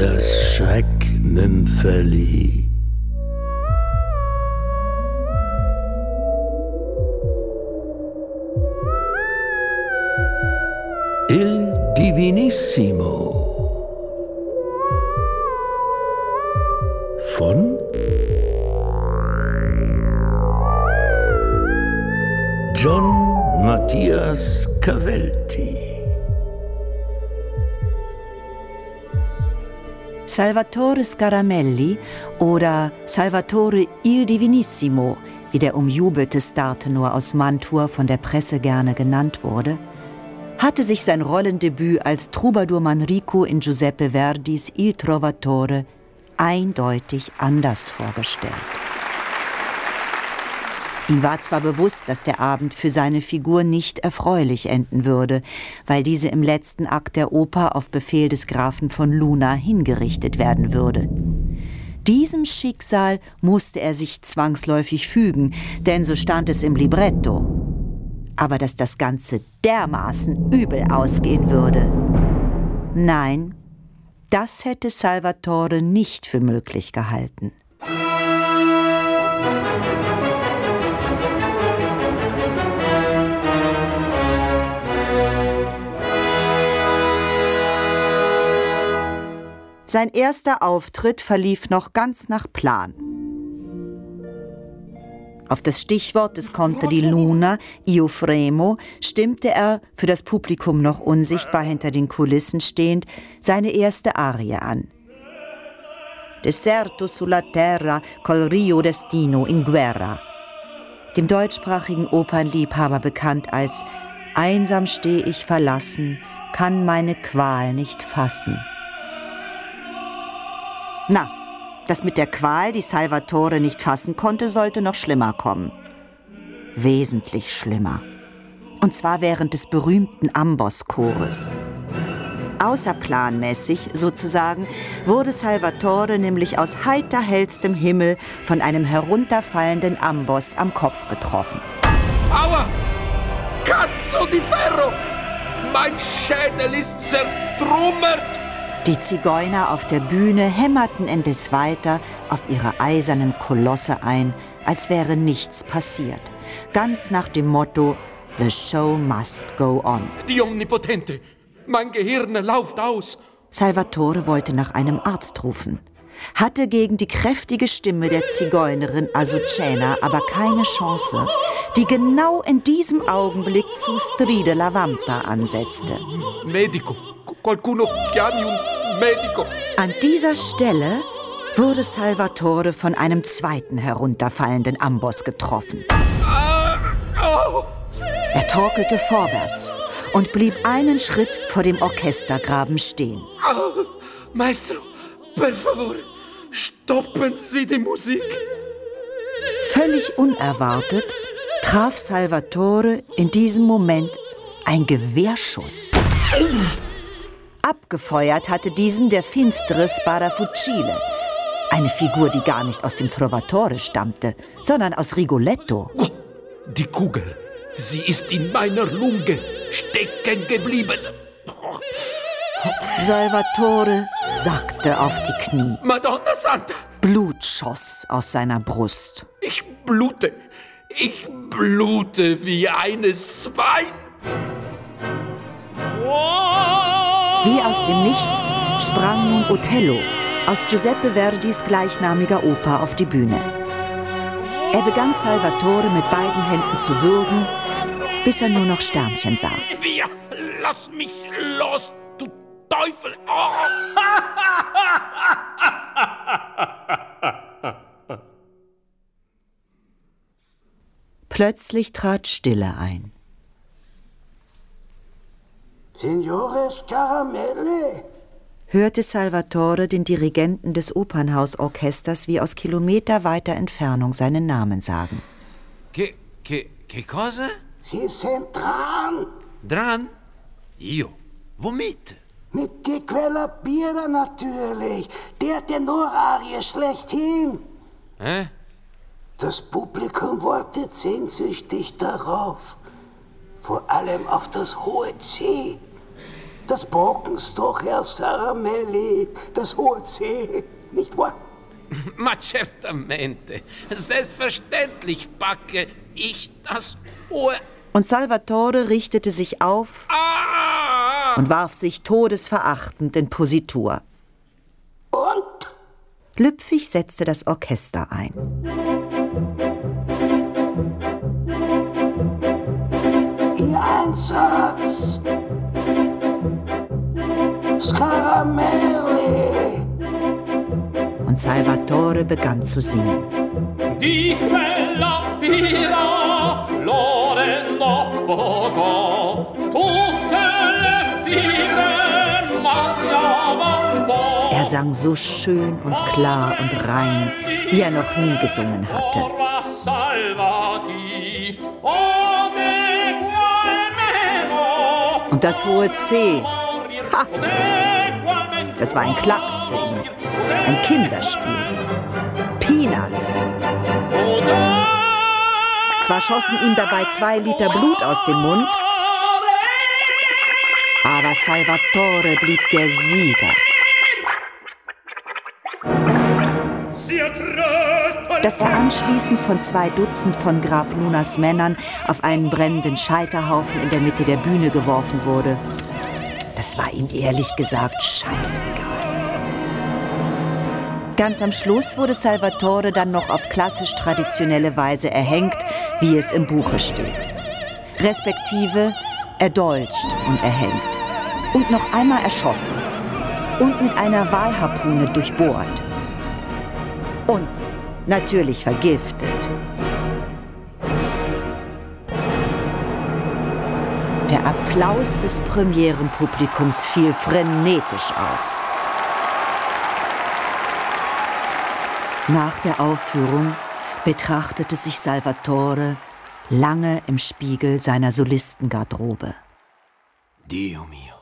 das Schreckmümpfeli. Il Divinissimo. Von? John Matthias Cavelti Salvatore Scaramelli oder Salvatore il Divinissimo, wie der umjubelte Startenor aus Mantua von der Presse gerne genannt wurde, hatte sich sein Rollendebüt als Troubadour Manrico in Giuseppe Verdis Il Trovatore eindeutig anders vorgestellt. Ihm war zwar bewusst, dass der Abend für seine Figur nicht erfreulich enden würde, weil diese im letzten Akt der Oper auf Befehl des Grafen von Luna hingerichtet werden würde. Diesem Schicksal musste er sich zwangsläufig fügen, denn so stand es im Libretto. Aber dass das Ganze dermaßen übel ausgehen würde. Nein, das hätte Salvatore nicht für möglich gehalten. Sein erster Auftritt verlief noch ganz nach Plan. Auf das Stichwort des Conte di Luna, Io Fremo, stimmte er, für das Publikum noch unsichtbar hinter den Kulissen stehend, seine erste Arie an. Deserto sulla terra col rio destino in guerra. Dem deutschsprachigen Opernliebhaber bekannt als Einsam steh ich verlassen, kann meine Qual nicht fassen. Na, das mit der Qual, die Salvatore nicht fassen konnte, sollte noch schlimmer kommen. Wesentlich schlimmer. Und zwar während des berühmten Amboss-Chores. Außerplanmäßig sozusagen wurde Salvatore nämlich aus heiter hellstem Himmel von einem herunterfallenden Amboss am Kopf getroffen. Aua! Cazzo di ferro! Mein Schädel ist zertrümmert! Die Zigeuner auf der Bühne hämmerten indes weiter auf ihre eisernen Kolosse ein, als wäre nichts passiert. Ganz nach dem Motto The show must go on. Die Omnipotente! Mein Gehirn lauft aus! Salvatore wollte nach einem Arzt rufen, hatte gegen die kräftige Stimme der Zigeunerin Azucena aber keine Chance, die genau in diesem Augenblick zu Stride la Vampa ansetzte. Medico! Qualcuno chiami un medico! An dieser Stelle wurde Salvatore von einem zweiten herunterfallenden Amboss getroffen. Er torkelte vorwärts und blieb einen Schritt vor dem Orchestergraben stehen. Maestro, per favore, stoppen Sie die Musik! Völlig unerwartet traf Salvatore in diesem Moment ein Gewehrschuss. Abgefeuert hatte diesen der finstere Sparafucile. Eine Figur, die gar nicht aus dem Trovatore stammte, sondern aus Rigoletto. Die Kugel, sie ist in meiner Lunge stecken geblieben. Salvatore sackte auf die Knie. Madonna Santa! Blut schoss aus seiner Brust. Ich blute, ich blute wie eines Schwein. Wie aus dem Nichts sprang nun Othello aus Giuseppe Verdis gleichnamiger Oper auf die Bühne. Er begann Salvatore mit beiden Händen zu würgen, bis er nur noch Sternchen sah. Via, lass mich los, du Teufel! Oh. Plötzlich trat Stille ein. Signore Scaramelli? hörte Salvatore den Dirigenten des Opernhausorchesters wie aus kilometerweiter Entfernung seinen Namen sagen. Che, che, che cosa? Sie sind dran. Dran? Io? Womit? Mit die Quella Biera natürlich. Der Tenorarie schlechthin. Hä? Das Publikum wartet sehnsüchtig darauf. Vor allem auf das hohe C. das bocken's doch erst, Caramelli, das hohe C, nicht wahr? Ma certamente. Selbstverständlich backe ich das hohe. Und Salvatore richtete sich auf Ah! und warf sich todesverachtend in Positur. Und? Lüpfig setzte das Orchester ein. Ihr Einsatz. Scaramelli. Und Salvatore begann zu singen. di quella pira l'orendo fuoco tutte le po' Er sang so schön und klar und rein, wie er noch nie gesungen hatte. Und das hohe C, Ha! das war ein Klacks für ihn. Ein Kinderspiel. Peanuts. Zwar schossen ihm dabei zwei Liter Blut aus dem Mund, aber Salvatore blieb der Sieger. Dass er anschließend von zwei Dutzend von Graf Lunas Männern auf einen brennenden Scheiterhaufen in der Mitte der Bühne geworfen wurde, das war ihm ehrlich gesagt scheißegal. Ganz am Schluss wurde Salvatore dann noch auf klassisch traditionelle Weise erhängt, wie es im Buche steht. Respektive erdolcht und erhängt. Und noch einmal erschossen. Und mit einer Walharpune durchbohrt. Und natürlich vergiftet. Der Applaus des Premierenpublikums fiel frenetisch aus. Nach der Aufführung betrachtete sich Salvatore lange im Spiegel seiner Solistengarderobe. Dio mio.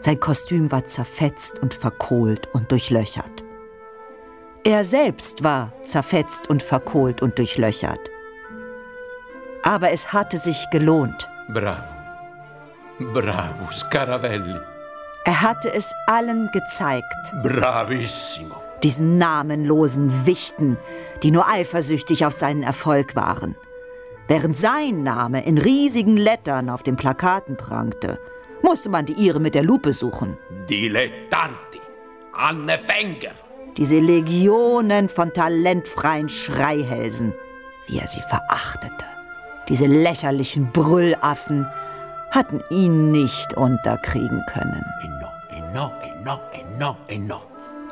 Sein Kostüm war zerfetzt und verkohlt und durchlöchert. Er selbst war zerfetzt und verkohlt und durchlöchert. Aber es hatte sich gelohnt. Bravo. Bravo, Scaravelli. Er hatte es allen gezeigt, Bravissimo. diesen namenlosen Wichten, die nur eifersüchtig auf seinen Erfolg waren. Während sein Name in riesigen Lettern auf den Plakaten prangte, musste man die ihre mit der Lupe suchen. Dilettanti. Anfänger. Diese Legionen von talentfreien Schreihälsen, wie er sie verachtete. Diese lächerlichen Brüllaffen hatten ihn nicht unterkriegen können. E no, e no, e no, e no, e no.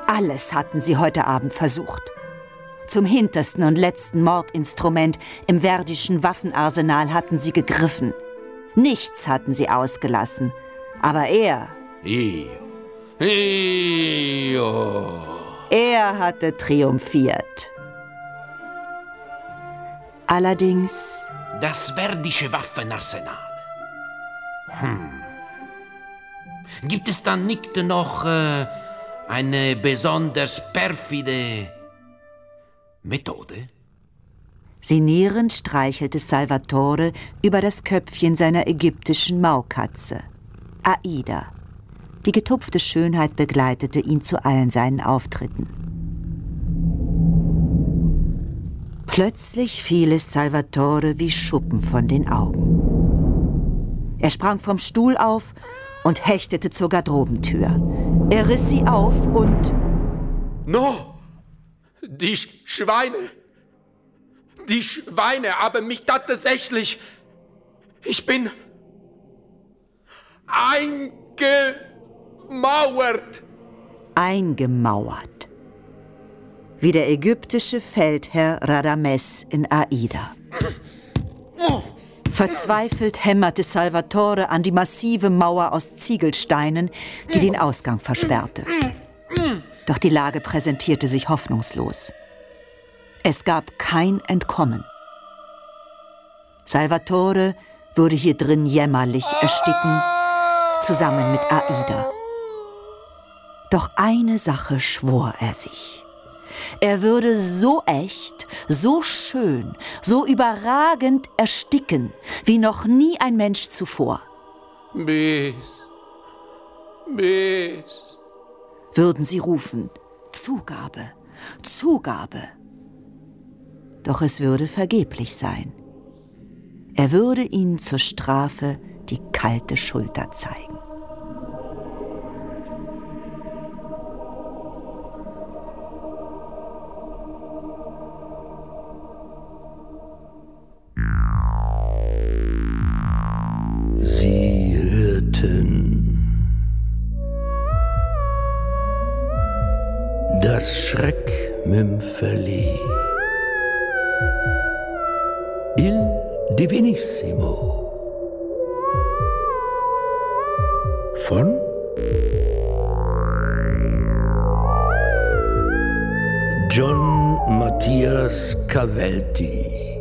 Alles hatten sie heute Abend versucht. Zum hintersten und letzten Mordinstrument im verdischen Waffenarsenal hatten sie gegriffen. Nichts hatten sie ausgelassen. Aber er, Io. Io. er hatte triumphiert. Allerdings Das verdische Waffenarsenal. Hm. Gibt es dann nicht noch äh, eine besonders perfide Methode? Sinnierend streichelte Salvatore über das Köpfchen seiner ägyptischen Maukatze. Aida. Die getupfte Schönheit begleitete ihn zu allen seinen Auftritten. Plötzlich fiel es Salvatore wie Schuppen von den Augen. Er sprang vom Stuhl auf und hechtete zur Garderobentür. Er riss sie auf und No! Die Sch Schweine! Die Schweine haben mich tatsächlich. Ich bin. eingemauert! eingemauert. Wie der ägyptische Feldherr Radames in Aida. Verzweifelt hämmerte Salvatore an die massive Mauer aus Ziegelsteinen, die den Ausgang versperrte. Doch die Lage präsentierte sich hoffnungslos. Es gab kein Entkommen. Salvatore würde hier drin jämmerlich ersticken, zusammen mit Aida. Doch eine Sache schwor er sich. Er würde so echt, so schön, so überragend ersticken, wie noch nie ein Mensch zuvor. Bis. Bis. Würden sie rufen, Zugabe, Zugabe. Doch es würde vergeblich sein. Er würde ihnen zur Strafe die kalte Schulter zeigen. Schreckmümpfeli. Il Divinissimo von John Matthias Cavelti.